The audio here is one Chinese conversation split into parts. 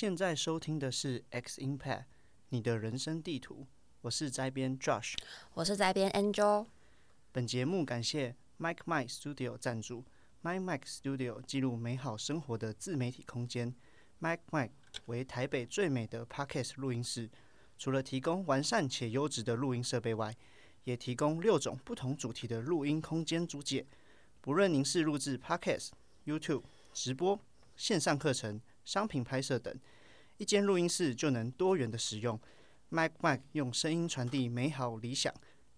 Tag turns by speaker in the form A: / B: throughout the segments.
A: 现在收听的是《X Impact》，你的人生地图。我是摘编 Josh，
B: 我是摘编 Angel。
A: 本节目感谢 Mike Mike Studio 赞助。Mike Mike Studio 记录美好生活的自媒体空间。Mike Mike 为台北最美的 Podcast 录音室，除了提供完善且优质的录音设备外，也提供六种不同主题的录音空间租借。不论您是录制 Podcast、YouTube 直播、线上课程、商品拍摄等，一间录音室就能多元的使用。Mike Mike 用声音传递美好理想，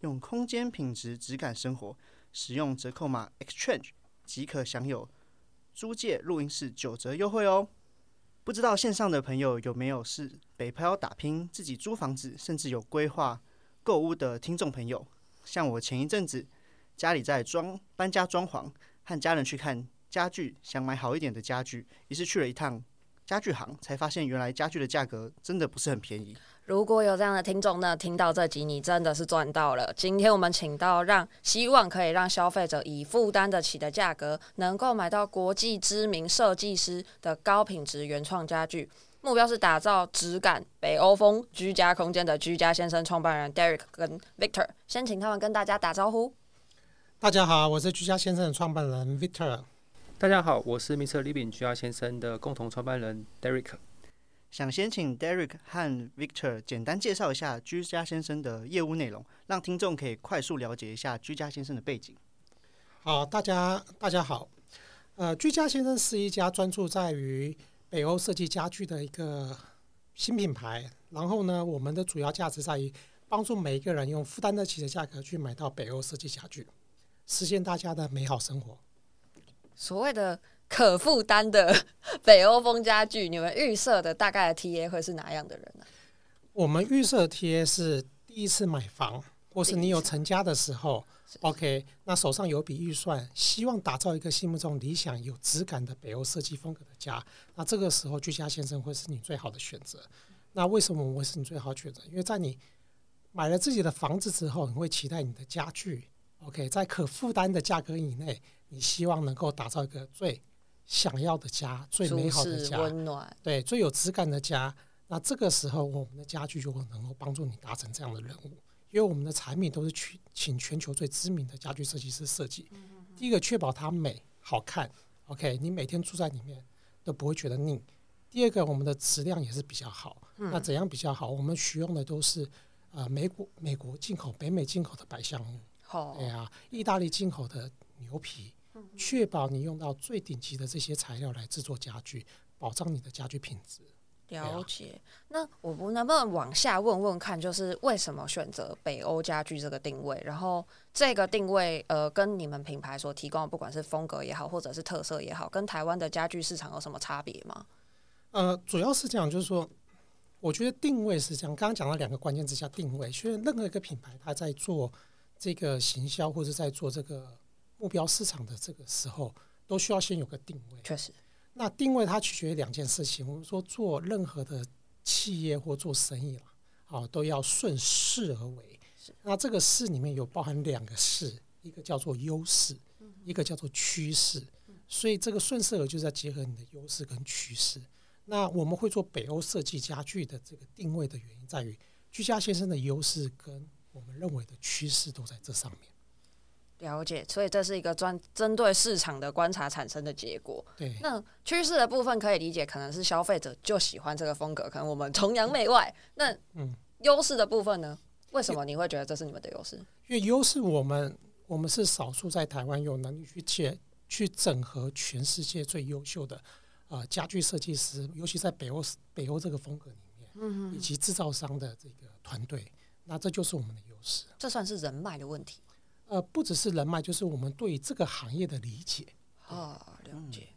A: 用空间品质质感生活。使用折扣码 Exchange 即可享有租借录音室九折优惠哦。不知道线上的朋友有没有是北漂打拼、自己租房子，甚至有规划购物的听众朋友？像我前一阵子家里在装搬家装潢，和家人去看家具，想买好一点的家具，于是去了一趟家具行，才发现原来家具的价格真的不是很便宜。
B: 如果有这样的听众呢，听到这集你真的是赚到了。今天我们请到让希望可以让消费者以负担得起的价格，能够买到国际知名设计师的高品质原创家具，目标是打造质感北欧风居家空间的居家先生创办人 Derek 跟 Victor，先请他们跟大家打招呼。
C: 大家好，我是居家先生的创办人 Victor。
D: 大家好，我是 Mr. Living 居家先生的共同创办人 Derek。
A: 想先请 Derek 和 Victor 简单介绍一下居家先生的业务内容，让听众可以快速了解一下居家先生的背景。
C: 好，大家大家好，呃，居家先生是一家专注在于北欧设计家具的一个新品牌。然后呢，我们的主要价值在于帮助每一个人用负担得起的价格去买到北欧设计家具，实现大家的美好生活。
B: 所谓的。可负担的 北欧风家具，你们预设的大概的 TA 会是哪样的人呢？
C: 我们预设 TA 是第一次买房，或是你有成家的时候，OK，那手上有笔预算，希望打造一个心目中理想、有质感的北欧设计风格的家，那这个时候居家先生会是你最好的选择。那为什么我会是你最好选择？因为在你买了自己的房子之后，你会期待你的家具，OK，在可负担的价格以内，你希望能够打造一个最想要的家，最美好的家，温暖，对，最有质感的家。那这个时候，我们的家具就会能够帮助你达成这样的任务，因为我们的产品都是去请全球最知名的家具设计师设计。第一个，确保它美好看，OK，你每天住在里面都不会觉得腻。第二个，我们的质量也是比较好。那怎样比较好？我们使用的都是呃美国美国进口、北美进口的白橡木，好，对啊，意大利进口的牛皮。确保你用到最顶级的这些材料来制作家具，保障你的家具品质。
B: 了解。那我们能不能往下问问看，就是为什么选择北欧家具这个定位？然后这个定位，呃，跟你们品牌所提供的，不管是风格也好，或者是特色也好，跟台湾的家具市场有什么差别吗？
C: 呃，主要是这样，就是说，我觉得定位是这样。刚刚讲到两个关键之下定位。所以任何一个品牌，它在做这个行销，或者在做这个。目标市场的这个时候，都需要先有个定位。确实，那定位它取决于两件事情。我们说做任何的企业或做生意了，啊，都要顺势而为。那这个势里面有包含两个势，一个叫做优势，一个叫做趋势。所以这个顺势而为就是要结合你的优势跟趋势。那我们会做北欧设计家具的这个定位的原因，在于居家先生的优势跟我们认为的趋势都在这上面。
B: 了解，所以这是一个专针对市场的观察产生的结果。
C: 对，
B: 那趋势的部分可以理解，可能是消费者就喜欢这个风格，可能我们崇洋媚外。那嗯，优势的部分呢？为什么你会觉得这是你们的优势？
C: 因为优势，我们我们是少数在台湾有能力去接去整合全世界最优秀的呃家具设计师，尤其在北欧北欧这个风格里面，嗯，以及制造商的这个团队，那这就是我们的优势。
B: 这算是人脉的问题。
C: 呃，不只是人脉，就是我们对这个行业的理解
B: 啊，了解。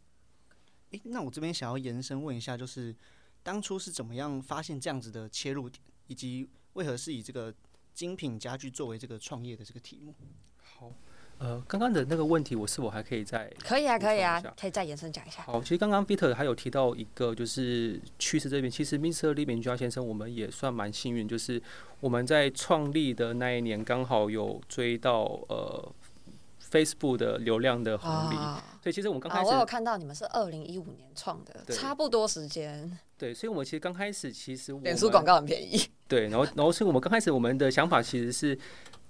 A: 诶、嗯，那我这边想要延伸问一下，就是当初是怎么样发现这样子的切入点，以及为何是以这个精品家具作为这个创业的这个题目？
D: 好。呃，刚刚的那个问题，我是否还可以再
B: 可以啊，可以啊，可以再延伸讲一下。
D: 好，其实刚刚 Peter 还有提到一个，就是趋势这边，其实 Mr. Living 居家先生，我们也算蛮幸运，就是我们在创立的那一年刚好有追到呃 Facebook 的流量的红利。
B: 啊、
D: 所以其实我们刚开始，
B: 啊、我有看到你们是二零一五年创的，差不多时间。
D: 对，所以我们其实刚开始其实
B: 脸书广告很便宜。
D: 对，然后然后所以我们刚开始我们的想法其实是。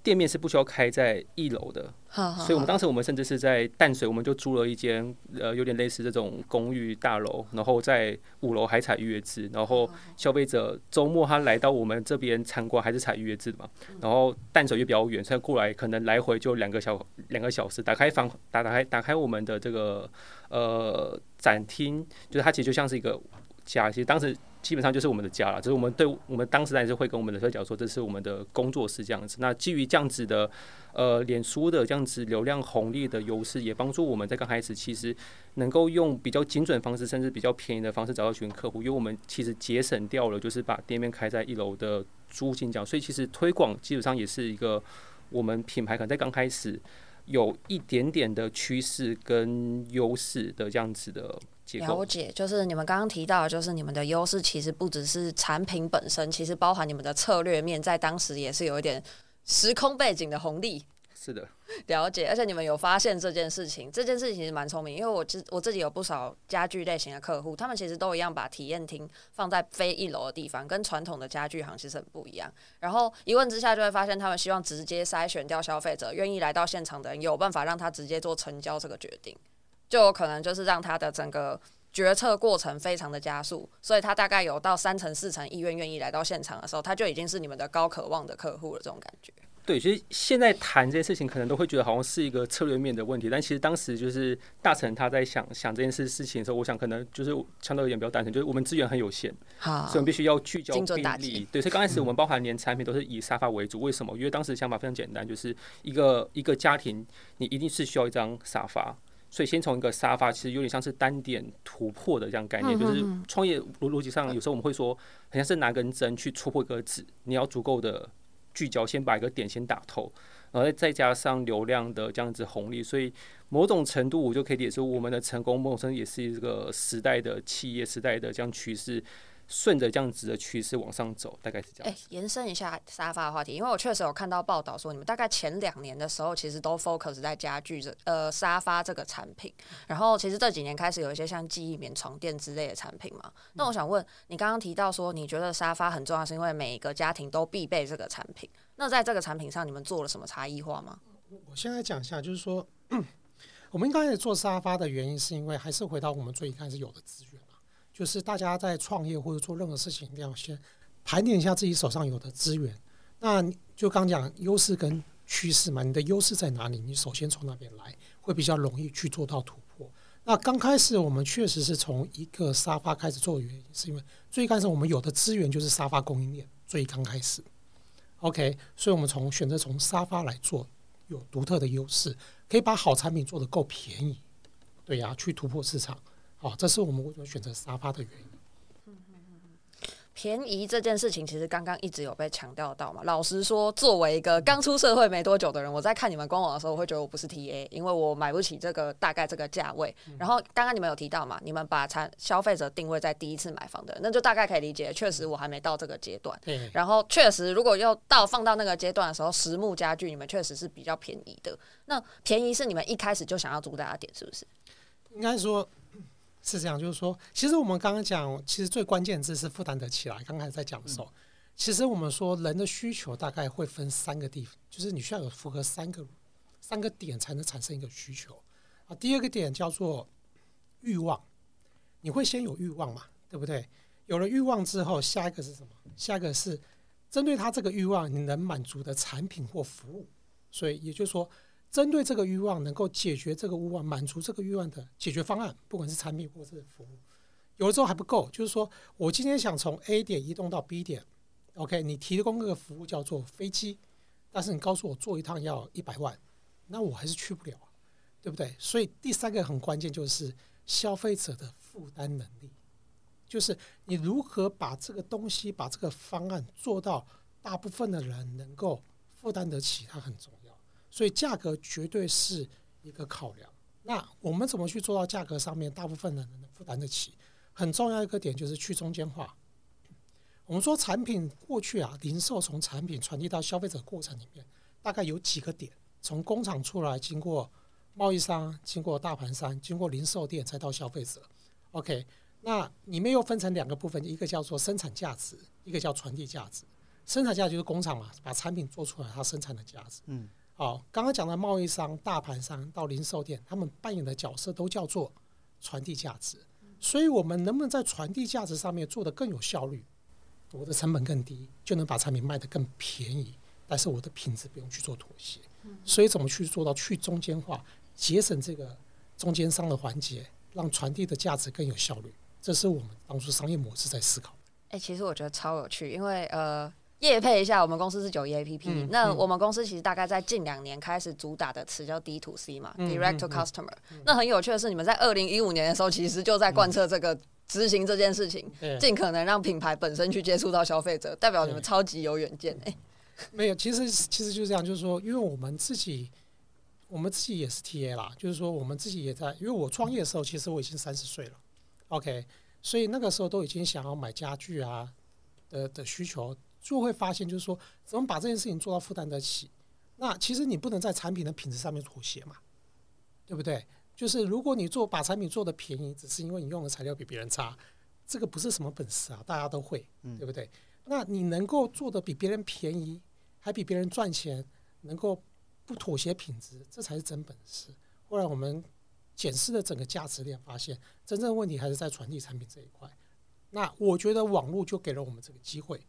D: 店面是不需要开在一楼的，所以我们当时我们甚至是在淡水，我们就租了一间呃有点类似这种公寓大楼，然后在五楼还采预约制，然后消费者周末他来到我们这边参观还是采预约制的嘛，然后淡水又比较远，所以过来可能来回就两个小两个小时，打开房打打开打开我们的这个呃展厅，就是它其实就像是一个家，其实当时。基本上就是我们的家了，就是我们对我们当时还是会跟我们的社交说，这是我们的工作室这样子。那基于这样子的呃脸书的这样子流量红利的优势，也帮助我们在刚开始其实能够用比较精准方式，甚至比较便宜的方式找到群客户，因为我们其实节省掉了就是把店面开在一楼的租金这样，所以其实推广基本上也是一个我们品牌可能在刚开始有一点点的趋势跟优势的这样子的。
B: 了解，就是你们刚刚提到，就是你们的优势其实不只是产品本身，其实包含你们的策略面，在当时也是有一点时空背景的红利。
D: 是的，
B: 了解，而且你们有发现这件事情，这件事情其实蛮聪明，因为我自我自己有不少家具类型的客户，他们其实都一样把体验厅放在非一楼的地方，跟传统的家具行其实很不一样。然后一问之下就会发现，他们希望直接筛选掉消费者愿意来到现场的人，有办法让他直接做成交这个决定。就有可能就是让他的整个决策过程非常的加速，所以他大概有到三成四成意愿愿意来到现场的时候，他就已经是你们的高渴望的客户了。这种感觉。对，
D: 其实现在谈这件事情，可能都会觉得好像是一个策略面的问题，但其实当时就是大成他在想想这件事事情的时候，我想可能就是相对而言比较单纯，就是我们资源很有限，
B: 好，
D: 所以我们必须要聚焦
B: 精准。
D: 对，所以刚开始我们包含连产品都是以沙发为主，为什么？因为当时想法非常简单，就是一个一个家庭，你一定是需要一张沙发。所以先从一个沙发，其实有点像是单点突破的这样概念，就是创业逻逻辑上，有时候我们会说，很像是拿根针去戳破一个纸，你要足够的聚焦，先把一个点先打透，然后再加上流量的这样子红利，所以某种程度我就可以解释，我们的成功某种程度也是一个时代的企业时代的这样趋势。顺着这样子的趋势往上走，大概是这样。哎、
B: 欸，延伸一下沙发的话题，因为我确实有看到报道说，你们大概前两年的时候，其实都 focus 在家具这呃沙发这个产品。然后，其实这几年开始有一些像记忆棉床垫之类的产品嘛。那我想问，你刚刚提到说，你觉得沙发很重要，是因为每一个家庭都必备这个产品。那在这个产品上，你们做了什么差异化吗？
C: 我现在讲一下，就是说，我们刚开始做沙发的原因，是因为还是回到我们最一开始有的资源。就是大家在创业或者做任何事情，一定要先盘点一下自己手上有的资源。那就刚讲优势跟趋势嘛，你的优势在哪里？你首先从那边来，会比较容易去做到突破。那刚开始我们确实是从一个沙发开始做原因，是因为最开始我们有的资源就是沙发供应链，最刚开始。OK，所以我们从选择从沙发来做，有独特的优势，可以把好产品做得够便宜，对呀，去突破市场。哦，这是我们为什么选择沙发的原因。
B: 便宜这件事情，其实刚刚一直有被强调到嘛。老实说，作为一个刚出社会没多久的人，我在看你们官网的时候，我会觉得我不是 TA，因为我买不起这个大概这个价位。然后刚刚你们有提到嘛，你们把产消费者定位在第一次买房的，那就大概可以理解。确实，我还没到这个阶段。然后确实，如果要到放到那个阶段的时候，实木家具你们确实是比较便宜的。那便宜是你们一开始就想要主打的点，是不是？
C: 应该说。是这样，就是说，其实我们刚刚讲，其实最关键字是负担得起来。刚才在讲的时候，其实我们说人的需求大概会分三个地方，就是你需要有符合三个三个点才能产生一个需求啊。第二个点叫做欲望，你会先有欲望嘛，对不对？有了欲望之后，下一个是什么？下一个是针对他这个欲望，你能满足的产品或服务。所以也就是说。针对这个欲望，能够解决这个欲望、满足这个欲望的解决方案，不管是产品或是服务，有的时候还不够。就是说我今天想从 A 点移动到 B 点，OK，你提供这个服务叫做飞机，但是你告诉我坐一趟要一百万，那我还是去不了，对不对？所以第三个很关键就是消费者的负担能力，就是你如何把这个东西、把这个方案做到大部分的人能够负担得起，它很重要。所以价格绝对是一个考量。那我们怎么去做到价格上面大部分人能负担得起？很重要一个点就是去中间化。我们说产品过去啊，零售从产品传递到消费者过程里面，大概有几个点，从工厂出来，经过贸易商，经过大盘商，经过零售店，才到消费者。OK，那里面又分成两个部分，一个叫做生产价值，一个叫传递价值。生产价值就是工厂嘛，把产品做出来，它生产的价值。嗯，好，刚刚讲的贸易商、大盘商到零售店，他们扮演的角色都叫做传递价值。所以，我们能不能在传递价值上面做得更有效率？我的成本更低，就能把产品卖得更便宜，但是我的品质不用去做妥协。所以，怎么去做到去中间化，节省这个中间商的环节，让传递的价值更有效率？这是我们当初商业模式在思考。
B: 哎、欸，其实我觉得超有趣，因为呃。业配一下，我们公司是九一 APP、嗯。那我们公司其实大概在近两年开始主打的词叫 D to C 嘛、嗯、，Direct to Customer、嗯。那很有趣的是，你们在二零一五年的时候，其实就在贯彻这个执行这件事情，尽、嗯、可能让品牌本身去接触到消费者，代表你们超级有远见哎。
C: 没有，其实其实就是这样，就是说，因为我们自己，我们自己也是 TA 啦，就是说我们自己也在，因为我创业的时候，其实我已经三十岁了，OK，所以那个时候都已经想要买家具啊的的需求。就会发现，就是说，怎么把这件事情做到负担得起？那其实你不能在产品的品质上面妥协嘛，对不对？就是如果你做把产品做的便宜，只是因为你用的材料比别人差，这个不是什么本事啊，大家都会，对不对？那你能够做的比别人便宜，还比别人赚钱，能够不妥协品质，这才是真本事。后来我们检视了整个价值链，发现真正的问题还是在传递产品这一块。那我觉得网络就给了我们这个机会。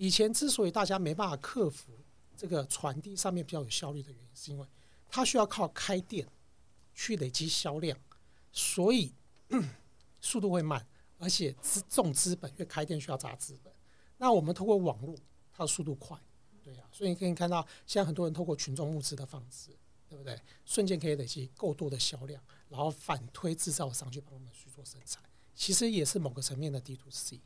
C: 以前之所以大家没办法克服这个传递上面比较有效率的原因，是因为它需要靠开店去累积销量，所以 速度会慢，而且资重资本，因为开店需要砸资本。那我们通过网络，它的速度快，对呀、啊，所以你可以看到，现在很多人透过群众募资的方式，对不对？瞬间可以累积够多的销量，然后反推制造商去帮我们去做生产，其实也是某个层面的 D to C。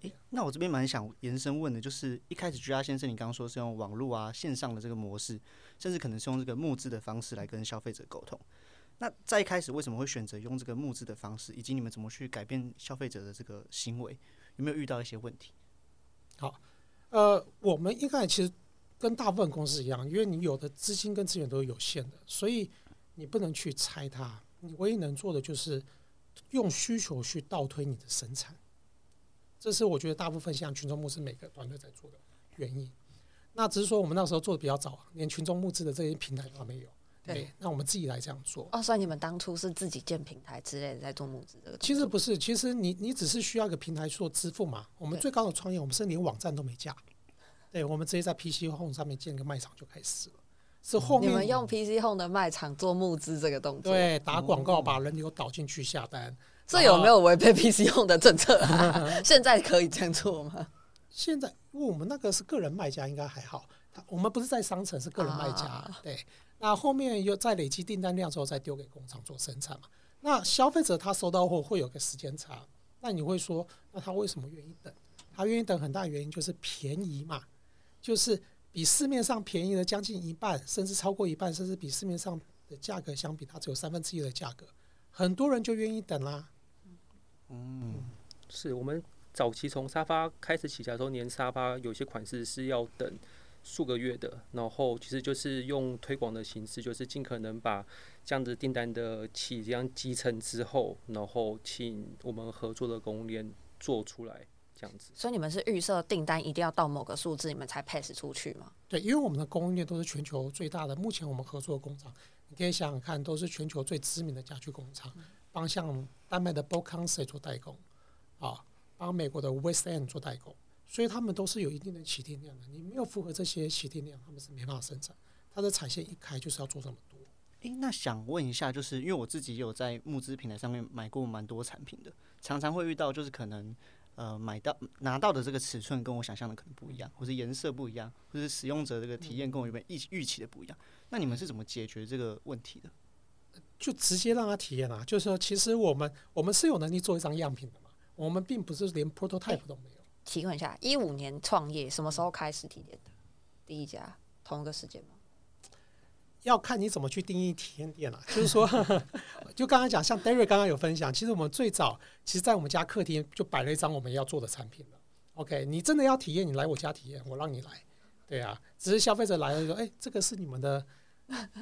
A: 诶，那我这边蛮想延伸问的，就是一开始 GR 先生，你刚刚说是用网络啊、线上的这个模式，甚至可能是用这个募资的方式来跟消费者沟通。那在一开始为什么会选择用这个募资的方式，以及你们怎么去改变消费者的这个行为？有没有遇到一些问题？
C: 好，呃，我们一开始其实跟大部分公司一样，因为你有的资金跟资源都是有限的，所以你不能去猜它，你唯一能做的就是用需求去倒推你的生产。这是我觉得大部分像群众募资每个团队在做的原因。那只是说我们那时候做的比较早，连群众募资的这些平台都还没有。对，那我们自己来这样做。
B: 哦，所以你们当初是自己建平台之类的在做募资这个？
C: 其实不是，其实你你只是需要一个平台做支付嘛。我们最高的创业，我们是连网站都没架。对，我们直接在 PC Home 上面建一个卖场就开始了。是后面
B: 你们用 PC Home 的卖场做募资这个动作？
C: 对，打广告把人流导进去下单。
B: 这有没有违背 PC Home 的政策啊？现在可以这样做吗？
C: 现在，因为我们那个是个人卖家，应该还好。我们不是在商城，是个人卖家。啊、对，那后面又在累积订单量之后，再丢给工厂做生产嘛。那消费者他收到货会有个时间差，那你会说，那他为什么愿意等？他愿意等很大原因就是便宜嘛，就是比市面上便宜了将近一半，甚至超过一半，甚至比市面上的价格相比，它只有三分之一的价格，很多人就愿意等啦。
D: 嗯，是我们早期从沙发开始起家的时候，连沙发有些款式是要等数个月的，然后其实就是用推广的形式，就是尽可能把这样子订单的起这样集成之后，然后请我们合作的供应链做出来这样子。
B: 所以你们是预设订单一定要到某个数字，你们才 pass 出去吗？
C: 对，因为我们的供应链都是全球最大的，目前我们合作的工厂，你可以想想看，都是全球最知名的家具工厂。嗯帮像丹麦的 Bolkonse 做代工，啊，帮美国的 West End 做代工，所以他们都是有一定的起订量的。你没有符合这些起订量，他们是没办法生产。它的产线一开就是要做这么多。
A: 诶，那想问一下，就是因为我自己有在募资平台上面买过蛮多产品的，常常会遇到就是可能呃买到拿到的这个尺寸跟我想象的可能不一样，或是颜色不一样，或是使用者这个体验跟我原本预预期的不一样。那你们是怎么解决这个问题的？
C: 就直接让他体验啊，就是说，其实我们我们是有能力做一张样品的嘛，我们并不是连 prototype 都没有。
B: 提问一下，一五年创业，什么时候开实体店的？第一家同一个时间吗？
C: 要看你怎么去定义体验店了。就是说，就刚刚讲，像 Derry 刚刚有分享，其实我们最早，其实在我们家客厅就摆了一张我们要做的产品了。OK，你真的要体验，你来我家体验，我让你来。对啊，只是消费者来了说，哎，这个是你们的。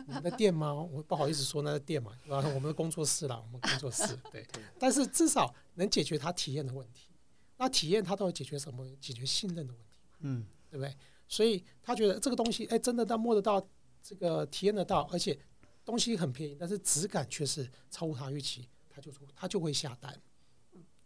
C: 你们的店吗？我不好意思说那个店嘛，然后我们的工作室啦，我们工作室对。但是至少能解决他体验的问题。那体验他到底解决什么？解决信任的问题。嗯，对不对？所以他觉得这个东西，哎，真的他摸得到，这个体验得到，而且东西很便宜，但是质感却是超乎他预期，他就他就会下单。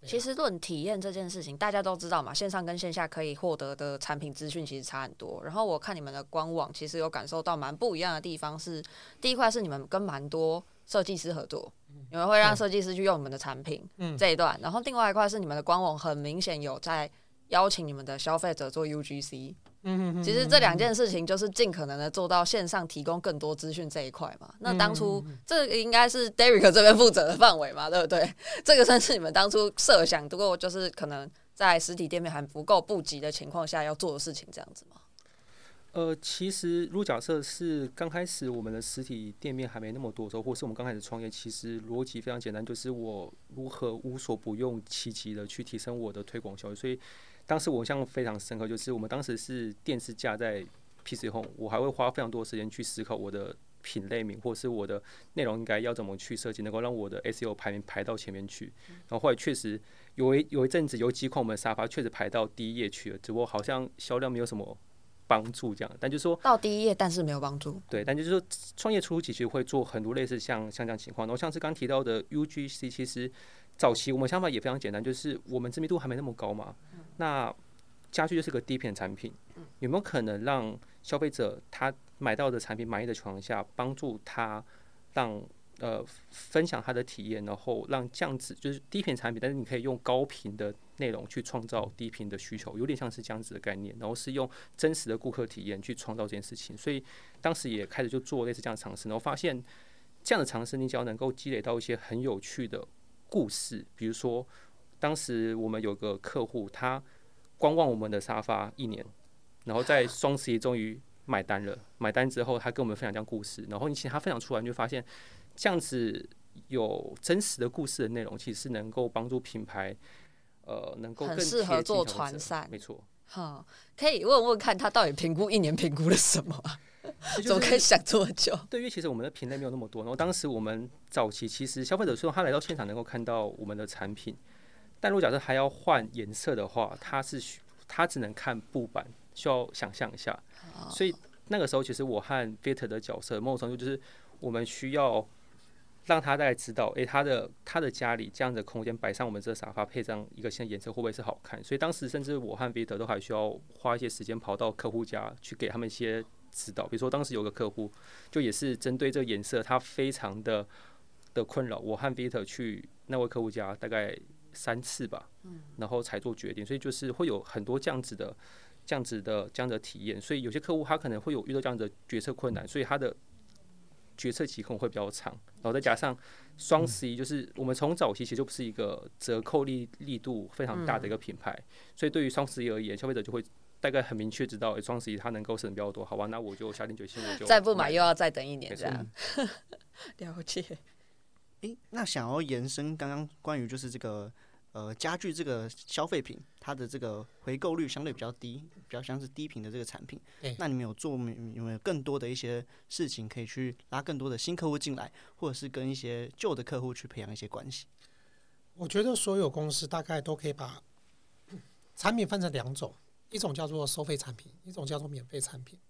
B: 其实论体验这件事情，大家都知道嘛，线上跟线下可以获得的产品资讯其实差很多。然后我看你们的官网，其实有感受到蛮不一样的地方是，第一块是你们跟蛮多设计师合作，你们会让设计师去用你们的产品，嗯，这一段。然后另外一块是你们的官网，很明显有在邀请你们的消费者做 UGC。嗯，其实这两件事情就是尽可能的做到线上提供更多资讯这一块嘛。那当初这个应该是 Derek 这边负责的范围嘛，对不对？这个算是你们当初设想，不过就是可能在实体店面还不够布及的情况下要做的事情，这样子吗？
D: 呃，其实如果假设是刚开始我们的实体店面还没那么多的时候，或是我们刚开始创业，其实逻辑非常简单，就是我如何无所不用其极的去提升我的推广效率，所以。当时我印象非常深刻，就是我们当时是电视架在 PC Home，我还会花非常多的时间去思考我的品类名或是我的内容应该要怎么去设计，能够让我的 SEO 排名排到前面去。然后后来确实有一有一阵子有几款我们的沙发确实排到第一页去了，只不过好像销量没有什么帮助这样。但就是说
B: 到第一页，但是没有帮助。
D: 对，但就是说创业初期其实会做很多类似像像这样情况。然后像是刚提到的 UGC，其实早期我们想法也非常简单，就是我们知名度还没那么高嘛。那家具就是个低频产品，有没有可能让消费者他买到的产品满意的情况下，帮助他让呃分享他的体验，然后让这样子就是低频产品，但是你可以用高频的内容去创造低频的需求，有点像是这样子的概念，然后是用真实的顾客体验去创造这件事情。所以当时也开始就做类似这样的尝试，然后发现这样的尝试，你只要能够积累到一些很有趣的故事，比如说。当时我们有个客户，他观望我们的沙发一年，然后在双十一终于买单了。买单之后，他跟我们分享这样故事，然后你请他分享出来，你就发现这样子有真实的故事的内容，其实是能够帮助品牌，呃，能够更
B: 适合做传散。
D: 没错。
B: 好，可以问问看他到底评估一年评估了什么？怎么可以想这么久？
D: 对，因为其实我们的品类没有那么多。然后当时我们早期其实消费者说他来到现场能够看到我们的产品。但如果假设还要换颜色的话，它是需它只能看布板，需要想象一下。所以那个时候，其实我和 Victor 的角色，某种程度就是我们需要让他大概知道，诶、欸，他的他的家里这样的空间摆上我们这个沙发，配上一个新的颜色，会不会是好看？所以当时甚至我和 Victor 都还需要花一些时间跑到客户家去给他们一些指导。比如说当时有个客户，就也是针对这个颜色，他非常的的困扰。我和 Victor 去那位客户家，大概。三次吧，然后才做决定，所以就是会有很多这样子的、这样子的、这样的体验。所以有些客户他可能会有遇到这样的决策困难，所以他的决策期可能会比较长。然后再加上双十一，就是我们从早期其实就不是一个折扣力力度非常大的一个品牌，所以对于双十一而言，消费者就会大概很明确知道，双十一它能够省比较多。好吧，那我就下定决心，我就
B: 再不买又要再等一年这样。了解。
A: 诶，那想要延伸刚刚关于就是这个。呃，家具这个消费品，它的这个回购率相对比较低，比较像是低频的这个产品。欸、那你们有做有没有更多的一些事情，可以去拉更多的新客户进来，或者是跟一些旧的客户去培养一些关系？
C: 我觉得所有公司大概都可以把产品分成两种，一种叫做收费产品，一种叫做免费产品。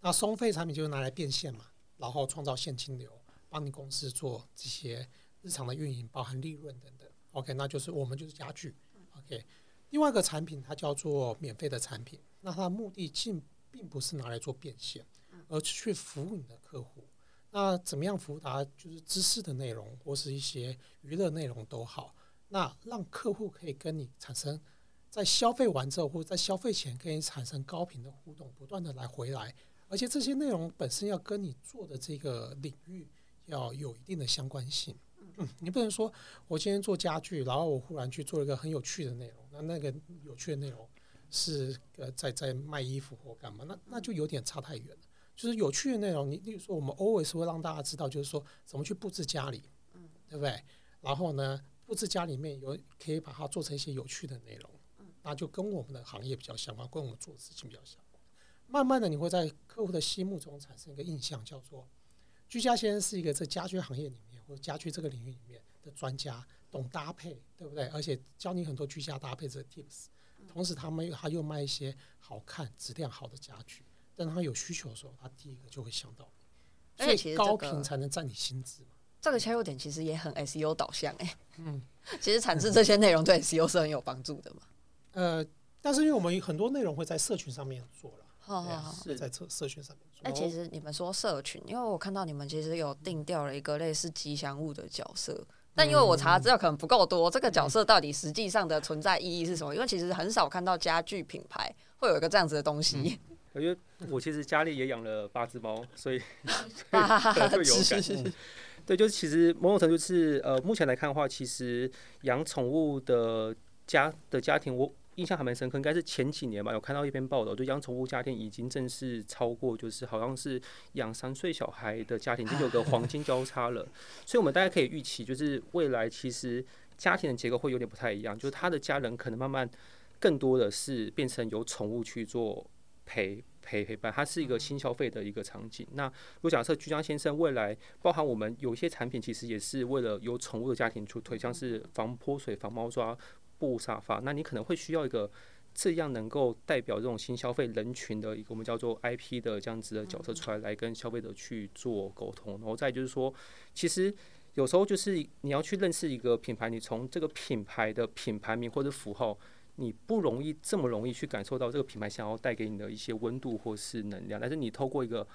C: 那收费产品就是拿来变现嘛，然后创造现金流，帮你公司做这些日常的运营，包含利润等等。OK，那就是我们就是家具。OK，另外一个产品它叫做免费的产品，那它的目的性并不是拿来做变现，而是去服务你的客户。那怎么样服务他？就是知识的内容或是一些娱乐内容都好。那让客户可以跟你产生在消费完之后或者在消费前跟你产生高频的互动，不断的来回来，而且这些内容本身要跟你做的这个领域要有一定的相关性。嗯，你不能说我今天做家具，然后我忽然去做一个很有趣的内容，那那个有趣的内容是呃在在卖衣服或干嘛，那那就有点差太远了。就是有趣的内容，你例如说我们 always 会让大家知道，就是说怎么去布置家里，嗯，对不对？然后呢，布置家里面有可以把它做成一些有趣的内容，那就跟我们的行业比较相关，跟我们做的事情比较相关。慢慢的，你会在客户的心目中产生一个印象，叫做居家先生是一个在家居行业里面或者家居这个领域里面的专家，懂搭配，对不对？而且教你很多居家搭配这个 tips。同时，他们他又卖一些好看、质量好的家具。但他有需求的时候，他第一个就会想到你。所以高频才能占你心智嘛。
B: 这个切入点其实也很 SEO 导向哎、欸。嗯，其实产制这些内容对 SEO 是很有帮助的嘛。
C: 呃，但是因为我们很多内容会在社群上面做了。
B: 好好好，
C: 是在社社群上面做。
B: 哎，其实你们说社群，因为我看到你们其实有定调了一个类似吉祥物的角色。但因为我查资料可能不够多，这个角色到底实际上的存在意义是什么？因为其实很少看到家具品牌会有一个这样子的东西。
D: 因为我其实家里也养了八只猫，所以。对，就是其实某种程度是呃，目前来看的话，其实养宠物的家的家庭我。印象还蛮深刻，应该是前几年吧，有看到一篇报道，就养宠物家庭已经正式超过，就是好像是养三岁小孩的家庭，就有个黄金交叉了。所以，我们大家可以预期，就是未来其实家庭的结构会有点不太一样，就是他的家人可能慢慢更多的是变成由宠物去做陪陪陪伴，它是一个新消费的一个场景。那如果假设居家先生未来包含我们有一些产品，其实也是为了由宠物的家庭出推，像是防泼水、防猫抓。布沙发，那你可能会需要一个这样能够代表这种新消费人群的一个我们叫做 IP 的这样子的角色出来，来跟消费者去做沟通。然后再就是说，其实有时候就是你要去认识一个品牌，你从这个品牌的品牌名或者符号，你不容易这么容易去感受到这个品牌想要带给你的一些温度或是能量。但是你透过一个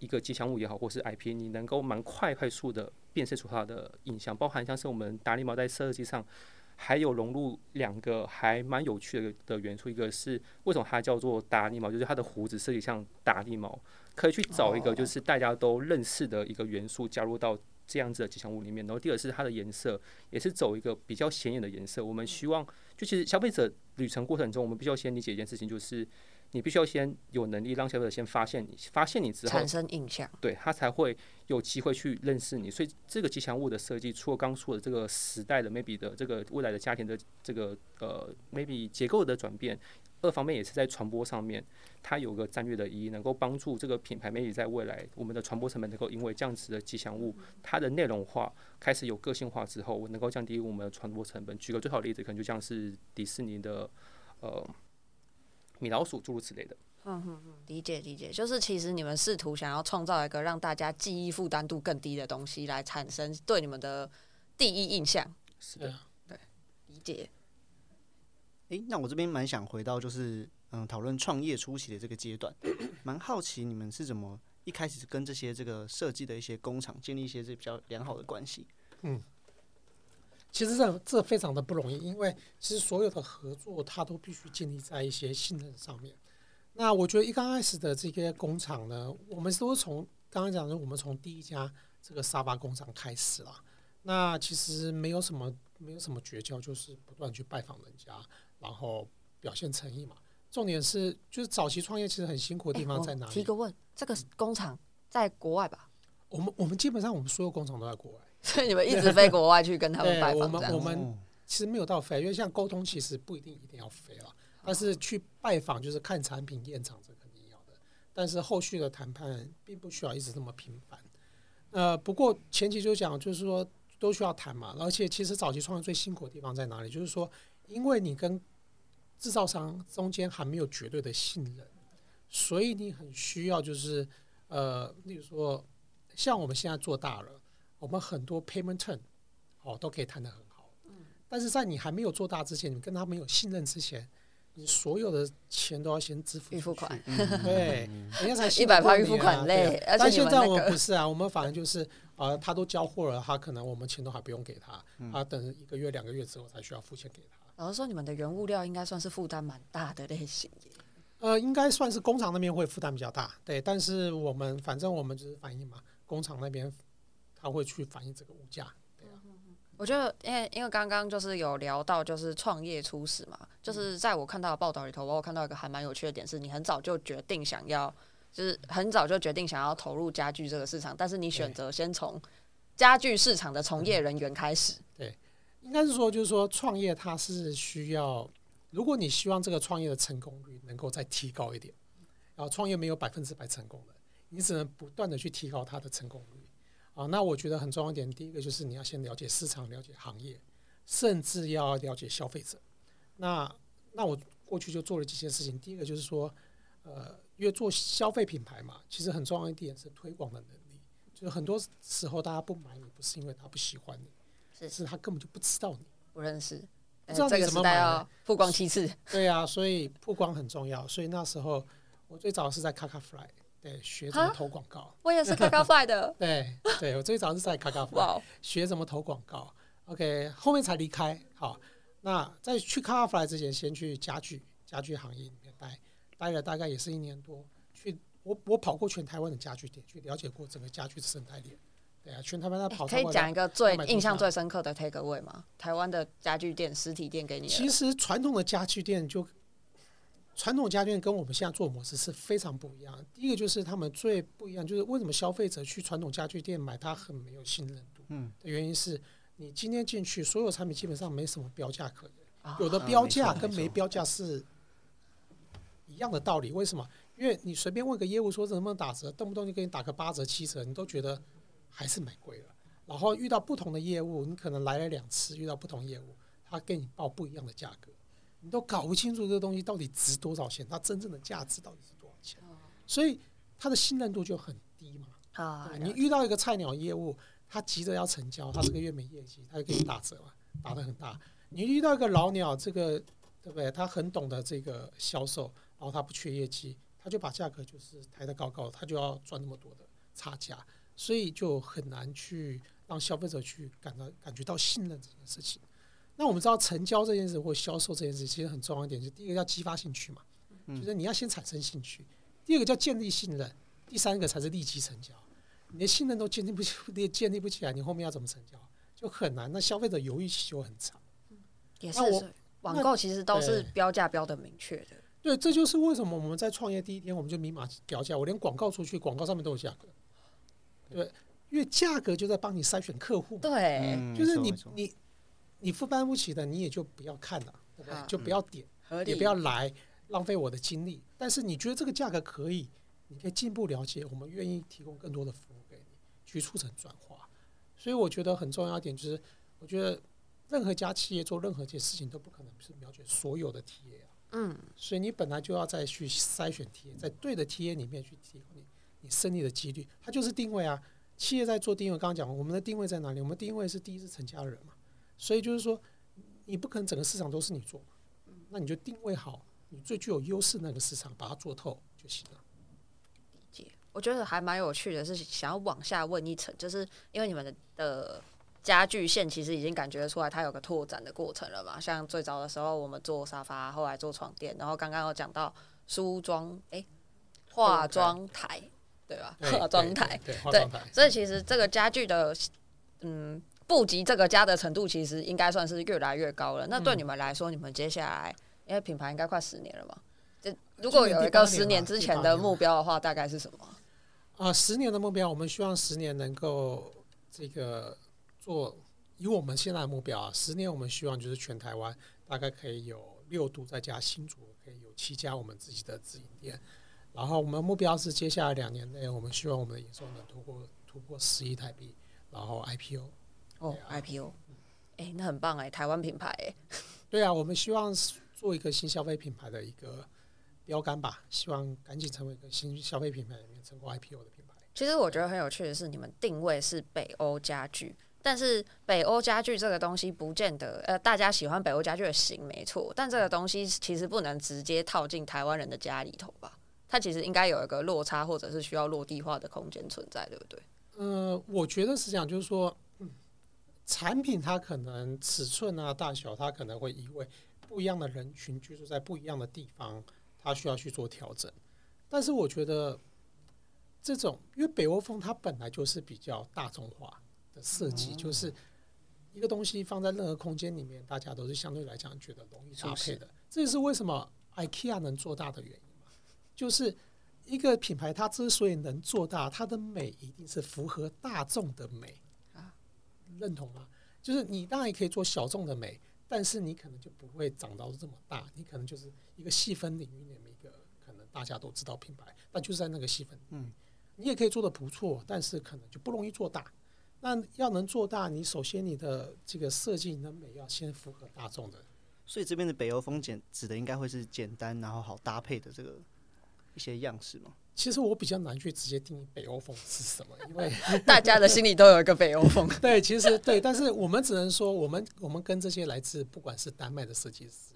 D: 一个吉祥物也好，或是 IP，你能够蛮快快速的辨识出它的印象，包含像是我们达利猫在设计上。还有融入两个还蛮有趣的的元素，一个是为什么它叫做达利猫，就是它的胡子设计像达利猫，可以去找一个就是大家都认识的一个元素加入到这样子的吉祥物里面。然后第二是它的颜色，也是走一个比较显眼的颜色。我们希望，就其实消费者旅程过程中，我们必须要先理解一件事情，就是。你必须要先有能力让消费者先发现你，发现你之后
B: 产生印象，
D: 对他才会有机会去认识你。所以这个吉祥物的设计，除了刚说的这个时代的 maybe 的这个未来的家庭的这个呃 maybe 结构的转变，二方面也是在传播上面，它有个战略的意义，能够帮助这个品牌 maybe 在未来我们的传播成本能够因为这样子的吉祥物，它的内容化开始有个性化之后，能够降低我们的传播成本。举个最好的例子，可能就像是迪士尼的呃。米老鼠诸如此类的，
B: 嗯嗯嗯，理解理解，就是其实你们试图想要创造一个让大家记忆负担度更低的东西，来产生对你们的第一印象。
D: 是的，
B: 对，理解。
A: 诶、欸，那我这边蛮想回到就是嗯，讨论创业初期的这个阶段，蛮好奇你们是怎么一开始跟这些这个设计的一些工厂建立一些这比较良好的关系？
C: 嗯。其实这这非常的不容易，因为其实所有的合作它都必须建立在一些信任上面。那我觉得一刚开始的这些工厂呢，我们都是从刚刚讲的，我们从第一家这个沙发工厂开始了。那其实没有什么没有什么绝交，就是不断去拜访人家，然后表现诚意嘛。重点是就是早期创业其实很辛苦的地方在哪里？
B: 提个问，这个工厂在国外吧？
C: 我们我们基本上我们所有工厂都在国外。
B: 所以你们一直飞国外去跟他们拜访，
C: 我们我们其实没有到飞，因为像沟通其实不一定一定要飞了，但是去拜访就是看产品验厂，这肯定要的。但是后续的谈判并不需要一直这么频繁。呃，不过前期就讲就是说都需要谈嘛，而且其实早期创业最辛苦的地方在哪里？就是说，因为你跟制造商中间还没有绝对的信任，所以你很需要就是呃，例如说像我们现在做大了。我们很多 payment term 哦都可以谈得很好，但是在你还没有做大之前，你跟他没有信任之前，你所有的钱都要先支付
B: 预付款，
C: 对，人家才
B: 一百块预付款累。
C: 但现在我们不是啊，我们反正就是啊、呃，他都交货了，他可能我们钱都还不用给他，他等一个月两个月之后才需要付钱给他。
B: 老实说，你们的原物料应该算是负担蛮大的类型。
C: 呃，应该算是工厂那边会负担比较大，对，但是我们反正我们就是反映嘛，工厂那边。他会去反映这个物价，对啊。
B: 我觉得，因为因为刚刚就是有聊到，就是创业初始嘛，就是在我看到的报道里头，我有看到一个还蛮有趣的点，是你很早就决定想要，就是很早就决定想要投入家具这个市场，但是你选择先从家具市场的从业人员开始。
C: 对，应该是说，就是说创业它是需要，如果你希望这个创业的成功率能够再提高一点，然后创业没有百分之百成功的，你只能不断的去提高它的成功率。啊，那我觉得很重要一点，第一个就是你要先了解市场，了解行业，甚至要了解消费者。那那我过去就做了几件事情，第一个就是说，呃，因为做消费品牌嘛，其实很重要一点是推广的能力。就是很多时候大家不买你，不是因为他不喜欢你，是是他根本就不知道你，
B: 不认识，
C: 不知道你怎么买。
B: 曝光其次，
C: 对啊，所以曝光很重要。所以那时候我最早是在 Kakafly。对，学怎么投广告。
B: 我也是 Kakafly 的。
C: 对，对我最早是在 Kakafly 学怎么投广告。OK，后面才离开。好，那在去 Kakafly 之前，先去家具家具行业里面待，待了大概也是一年多。去我我跑过全台湾的家具店，去了解过整个家具的生态链。对啊，全台湾在跑。
B: 可以讲一个最印象最深刻的 take away 吗？台湾的家具店实体店给你。
C: 其实传统的家具店就。传统家具店跟我们现在做模式是非常不一样。第一个就是他们最不一样，就是为什么消费者去传统家具店买，他很没有信任度。嗯，的原因是你今天进去，所有产品基本上没什么标价可言，有的标价跟没标价是一样的道理。为什么？因为你随便问个业务说能不能打折，动不动就给你打个八折、七折，你都觉得还是买贵了。然后遇到不同的业务，你可能来了两次，遇到不同业务，他给你报不一样的价格。你都搞不清楚这个东西到底值多少钱，它真正的价值到底是多少钱，所以它的信任度就很低嘛。啊，你遇到一个菜鸟业务，他急着要成交，他这个月没业绩，他就给你打折嘛，打的很大。你遇到一个老鸟，这个对不对？他很懂得这个销售，然后他不缺业绩，他就把价格就是抬得高高，他就要赚那么多的差价，所以就很难去让消费者去感到感觉到信任这件事情。那我们知道成交这件事或销售这件事，其实很重要一点，就第一个叫激发兴趣嘛，就是你要先产生兴趣；第二个叫建立信任；第三个才是立即成交。你的信任都建立不起，你建立不起来，你后面要怎么成交就很难。那消费者犹豫期就很长。
B: 也是，网购其实都是标价标的明确的。
C: 对，这就是为什么我们在创业第一天我们就明码标价，我连广告出去，广告上面都有价格。对，因为价格就在帮你筛选客户。
B: 对，
C: 就是你你。你负担不起的，你也就不要看了，对不对？就不要点，也不要来浪费我的精力。但是你觉得这个价格可以，你可以进一步了解，我们愿意提供更多的服务给你，去促成转化。所以我觉得很重要一点就是，我觉得任何家企业做任何一件事情都不可能是瞄准所有的 TA 啊。嗯。所以你本来就要再去筛选 TA，在对的 TA 里面去提供你你胜利的几率。它就是定位啊，企业在做定位。刚刚讲我们的定位在哪里？我们定位是第一是成家人嘛。所以就是说，你不可能整个市场都是你做，那你就定位好你最具有优势那个市场，把它做透就行了。
B: 我觉得还蛮有趣的，是想要往下问一层，就是因为你们的的家具线其实已经感觉出来，它有个拓展的过程了嘛。像最早的时候，我们做沙发，后来做床垫，然后刚刚有讲到梳妆，哎，化妆台，对吧？化妆台，对，对，所以其实这个家具的，嗯。布局这个家的程度，其实应该算是越来越高了。那对你们来说，你们接下来，因为品牌应该快十年了嘛，这如果有一个十年之前的目标的话，大概是什么？
C: 啊，十年的目标，我们希望十年能够这个做，以我们现在的目标啊，十年我们希望就是全台湾大概可以有六度再加新竹，可以有七家我们自己的直营店。然后我们目标是接下来两年内，我们希望我们的营收能突破突破十亿台币，然后 IPO。
B: 哦，IPO，哎、欸，那很棒哎，台湾品牌哎。
C: 对啊，我们希望做一个新消费品牌的一个标杆吧，希望赶紧成为一个新消费品牌里面成功 IPO 的品牌。
B: 其实我觉得很有趣的是，你们定位是北欧家具，但是北欧家具这个东西不见得呃，大家喜欢北欧家具的型没错，但这个东西其实不能直接套进台湾人的家里头吧？它其实应该有一个落差，或者是需要落地化的空间存在，对不对？
C: 呃，我觉得是这样，就是说。嗯产品它可能尺寸啊、大小，它可能会因为不一样的人群居住在不一样的地方，它需要去做调整。但是我觉得这种，因为北欧风它本来就是比较大众化的设计，就是一个东西放在任何空间里面，大家都是相对来讲觉得容易搭配的。这也是为什么 IKEA 能做大的原因嘛，就是一个品牌它之所以能做大，它的美一定是符合大众的美啊。认同吗？就是你当然也可以做小众的美，但是你可能就不会长到这么大。你可能就是一个细分领域里面一个可能大家都知道品牌，但就是在那个细分。嗯，你也可以做的不错，但是可能就不容易做大。那要能做大，你首先你的这个设计你的美要先符合大众的。
A: 所以这边的北欧风简指的应该会是简单然后好搭配的这个一些样式吗？
C: 其实我比较难去直接定义北欧风是什么，因为
B: 大家的心里都有一个北欧风。
C: 对，其实对，但是我们只能说，我们我们跟这些来自不管是丹麦的设计师，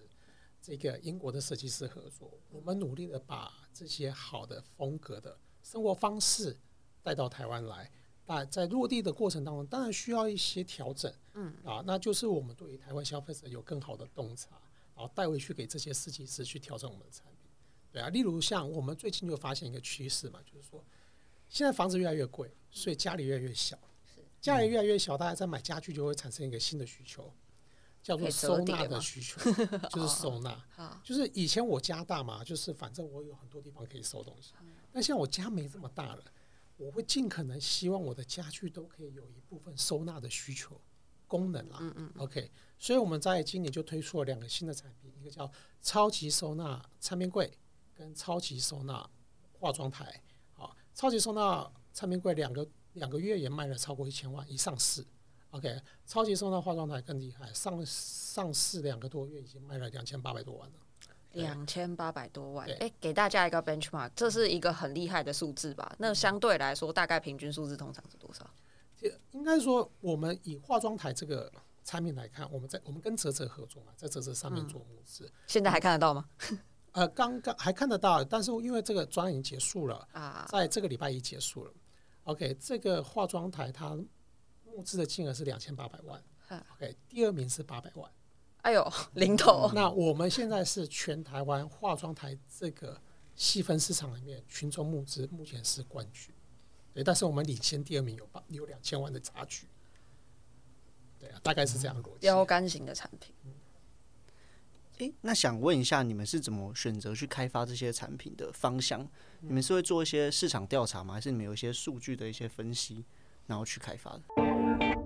C: 这个英国的设计师合作，我们努力的把这些好的风格的生活方式带到台湾来。那在落地的过程当中，当然需要一些调整，嗯啊，那就是我们对于台湾消费者有更好的洞察，然后带回去给这些设计师去调整我们的产品，对啊，例如像我们最近就发现一个趋势嘛，就是说现在房子越来越贵，所以家里越来越小，家里越来越小，大家在买家具就会产生一个新的需求，叫做收纳的需求，就是收纳，就是以前我家大嘛，就是反正我有很多地方可以收东西，那现在我家没这么大了。我会尽可能希望我的家具都可以有一部分收纳的需求功能啦。嗯嗯。OK，所以我们在今年就推出了两个新的产品，一个叫超级收纳餐边柜跟超级收纳化妆台。好，超级收纳餐边柜两个两个月也卖了超过一千万，一上市。OK，超级收纳化妆台更厉害，上上市两个多月已经卖了两千八百多万了。
B: 两千八百多万，哎，给大家一个 benchmark，这是一个很厉害的数字吧？那相对来说，大概平均数字通常是多少？
C: 应该说，我们以化妆台这个产品来看，我们在我们跟泽泽合作嘛，在泽泽上面做木质，
B: 现在还看得到吗？
C: 呃，刚刚还看得到，但是因为这个专案已经结束了啊，在这个礼拜一结束了。OK，这个化妆台它募资的金额是两千八百万，OK，第二名是八百万。
B: 哎呦，零头！
C: 那我们现在是全台湾化妆台这个细分市场里面，群众募资目前是冠军，对，但是我们领先第二名有八有两千万的差距，对啊，大概是这样逻辑。
B: 标杆型的产品。
A: 哎、诶，那想问一下，你们是怎么选择去开发这些产品的方向？你们是会做一些市场调查吗？还是你们有一些数据的一些分析，然后去开发的？